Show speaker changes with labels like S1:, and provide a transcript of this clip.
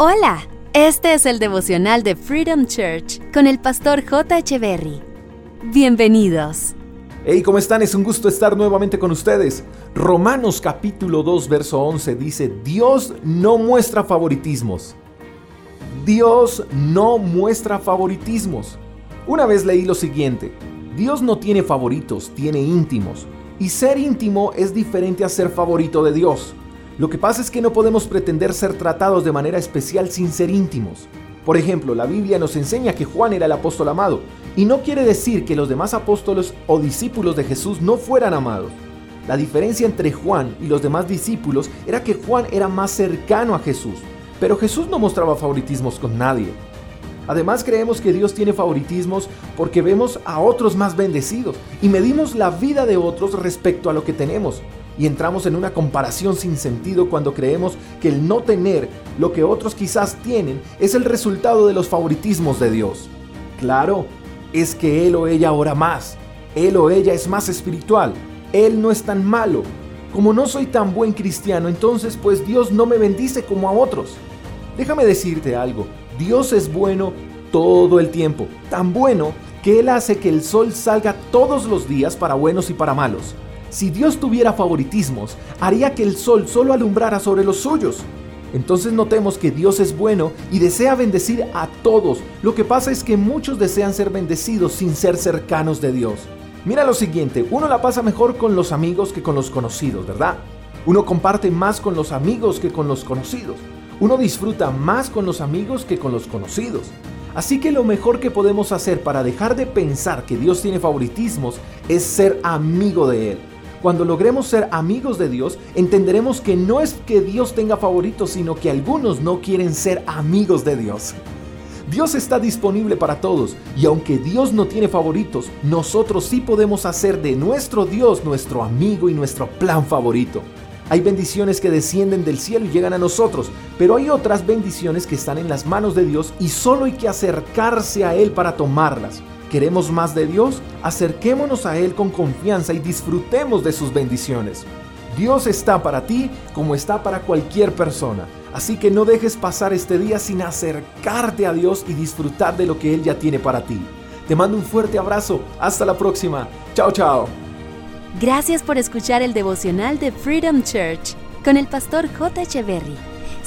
S1: Hola, este es el devocional de Freedom Church con el pastor J. Berry. Bienvenidos.
S2: Hey, ¿cómo están? Es un gusto estar nuevamente con ustedes. Romanos capítulo 2, verso 11 dice, Dios no muestra favoritismos. Dios no muestra favoritismos. Una vez leí lo siguiente, Dios no tiene favoritos, tiene íntimos. Y ser íntimo es diferente a ser favorito de Dios. Lo que pasa es que no podemos pretender ser tratados de manera especial sin ser íntimos. Por ejemplo, la Biblia nos enseña que Juan era el apóstol amado, y no quiere decir que los demás apóstoles o discípulos de Jesús no fueran amados. La diferencia entre Juan y los demás discípulos era que Juan era más cercano a Jesús, pero Jesús no mostraba favoritismos con nadie. Además creemos que Dios tiene favoritismos porque vemos a otros más bendecidos y medimos la vida de otros respecto a lo que tenemos y entramos en una comparación sin sentido cuando creemos que el no tener lo que otros quizás tienen es el resultado de los favoritismos de Dios. Claro, es que él o ella ora más, él o ella es más espiritual, él no es tan malo. Como no soy tan buen cristiano, entonces pues Dios no me bendice como a otros. Déjame decirte algo, Dios es bueno todo el tiempo, tan bueno que Él hace que el sol salga todos los días para buenos y para malos. Si Dios tuviera favoritismos, haría que el sol solo alumbrara sobre los suyos. Entonces notemos que Dios es bueno y desea bendecir a todos. Lo que pasa es que muchos desean ser bendecidos sin ser cercanos de Dios. Mira lo siguiente, uno la pasa mejor con los amigos que con los conocidos, ¿verdad? Uno comparte más con los amigos que con los conocidos. Uno disfruta más con los amigos que con los conocidos. Así que lo mejor que podemos hacer para dejar de pensar que Dios tiene favoritismos es ser amigo de Él. Cuando logremos ser amigos de Dios, entenderemos que no es que Dios tenga favoritos, sino que algunos no quieren ser amigos de Dios. Dios está disponible para todos y aunque Dios no tiene favoritos, nosotros sí podemos hacer de nuestro Dios nuestro amigo y nuestro plan favorito. Hay bendiciones que descienden del cielo y llegan a nosotros, pero hay otras bendiciones que están en las manos de Dios y solo hay que acercarse a Él para tomarlas. ¿Queremos más de Dios? Acerquémonos a Él con confianza y disfrutemos de sus bendiciones. Dios está para ti como está para cualquier persona. Así que no dejes pasar este día sin acercarte a Dios y disfrutar de lo que Él ya tiene para ti. Te mando un fuerte abrazo. Hasta la próxima. Chao, chao.
S1: Gracias por escuchar el devocional de Freedom Church con el pastor J. Echeverry.